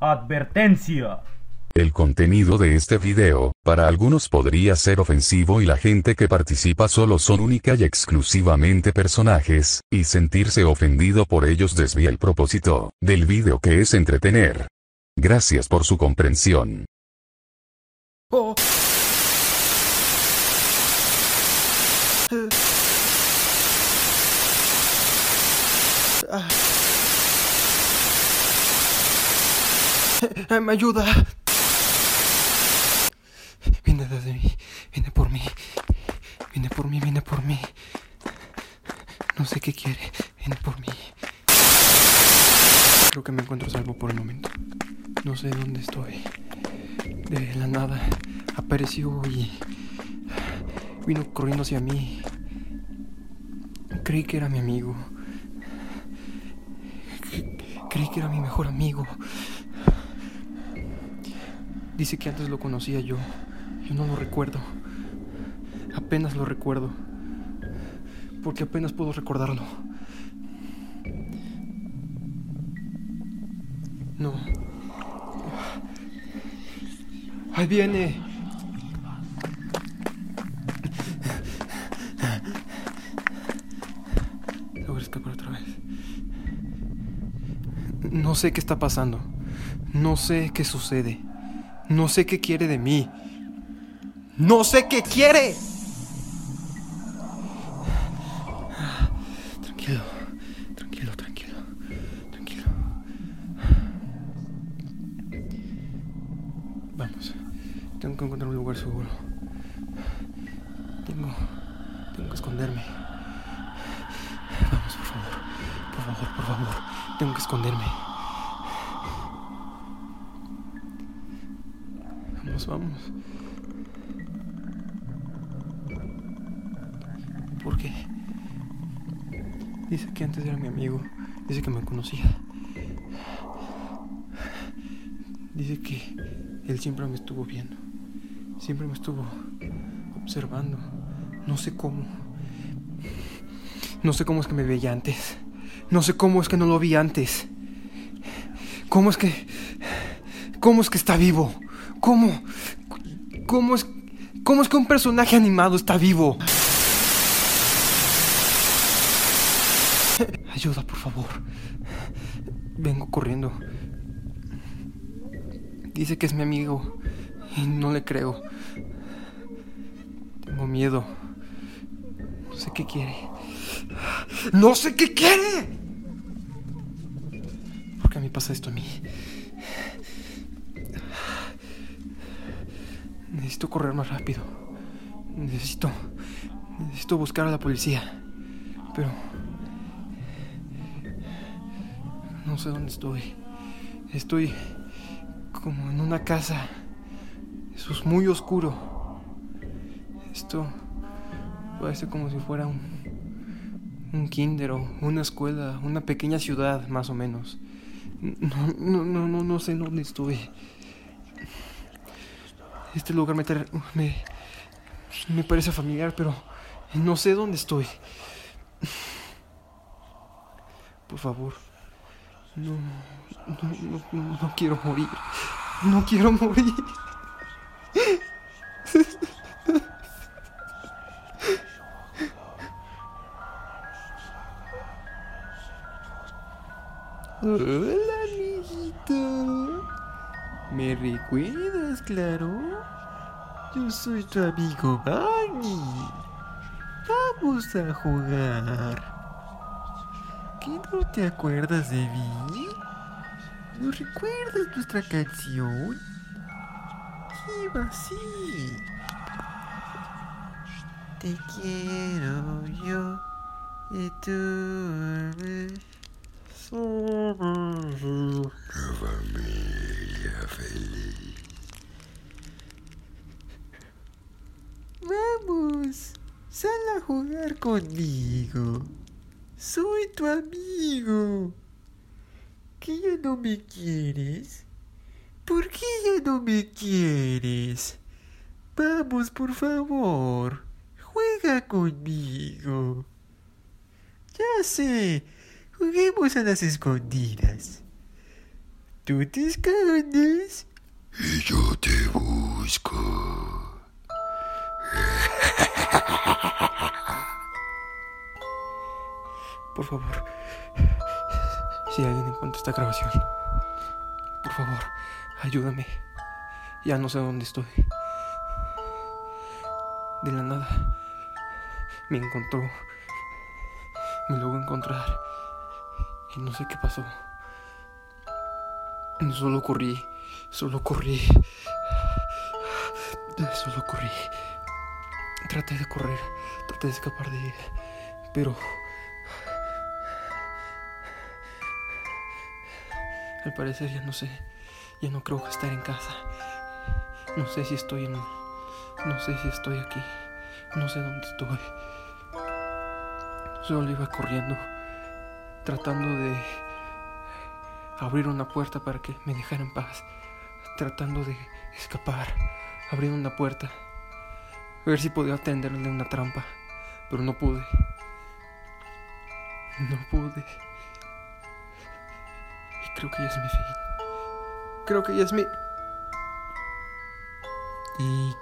Advertencia. El contenido de este video, para algunos podría ser ofensivo y la gente que participa solo son única y exclusivamente personajes, y sentirse ofendido por ellos desvía el propósito del video que es entretener. Gracias por su comprensión. Oh. Ah. Me ayuda. Viene desde mí. Viene por mí. Viene por mí, viene por mí. No sé qué quiere. Viene por mí. Creo que me encuentro salvo por el momento. No sé dónde estoy. De la nada apareció y vino corriendo hacia mí. Creí que era mi amigo. Creí que era mi mejor amigo. Dice que antes lo conocía yo. Yo no lo recuerdo. Apenas lo recuerdo. Porque apenas puedo recordarlo. No. Ahí viene. Logro escapar otra vez. No sé qué está pasando. No sé qué sucede. No sé qué quiere de mí. No sé qué quiere. Tranquilo, tranquilo, tranquilo, tranquilo. Vamos. Tengo que encontrar un lugar seguro. Tengo. Tengo que esconderme. Vamos, por favor. Por favor, por favor. Tengo que esconderme. Vamos. ¿Por qué? Dice que antes era mi amigo. Dice que me conocía. Dice que él siempre me estuvo viendo. Siempre me estuvo observando. No sé cómo. No sé cómo es que me veía antes. No sé cómo es que no lo vi antes. ¿Cómo es que... ¿Cómo es que está vivo? ¿Cómo? ¿Cómo es... ¿Cómo es que un personaje animado está vivo? Ayuda, por favor. Vengo corriendo. Dice que es mi amigo y no le creo. Tengo miedo. No sé qué quiere. ¡No sé qué quiere! ¿Por qué me pasa esto a mí? Necesito correr más rápido. Necesito... Necesito buscar a la policía. Pero... No sé dónde estoy. Estoy como en una casa. Eso es muy oscuro. Esto parece como si fuera un, un kinder o una escuela, una pequeña ciudad más o menos. No, no, no, no, no sé dónde estoy. Este lugar me, me, me parece familiar, pero no sé dónde estoy. Por favor. No, no, no, no quiero morir. No quiero morir. Hola, amiguito. ¿Me recuerdas, claro? Yo soy tu amigo Barney. Vamos a jugar. ¿Qué no te acuerdas de mí? ¿No recuerdas nuestra canción? Iba así. Te quiero yo y tú me somos familia feliz. Vamos, sal a jugar conmigo. Soy tu amigo. ¿Que ya no me quieres? ¿Por qué ya no me quieres? Vamos, por favor. Juega conmigo. Ya sé. Juguemos a las escondidas. Tú te escondes. Y yo te busco. Favor, si alguien encuentra esta grabación, por favor, ayúdame. Ya no sé dónde estoy. De la nada me encontró. Me logró encontrar. Y no sé qué pasó. Solo corrí. Solo corrí. Solo corrí. Traté de correr. Traté de escapar de ella. Pero... Al parecer ya no sé. Ya no creo estar en casa. No sé si estoy en... No sé si estoy aquí. No sé dónde estoy. Solo iba corriendo. Tratando de abrir una puerta para que me dejara en paz. Tratando de escapar. Abriendo una puerta. A ver si podía atenderle una trampa. Pero no pude. No pude. Creo que ya es mi fin. Creo que ya es mi... Y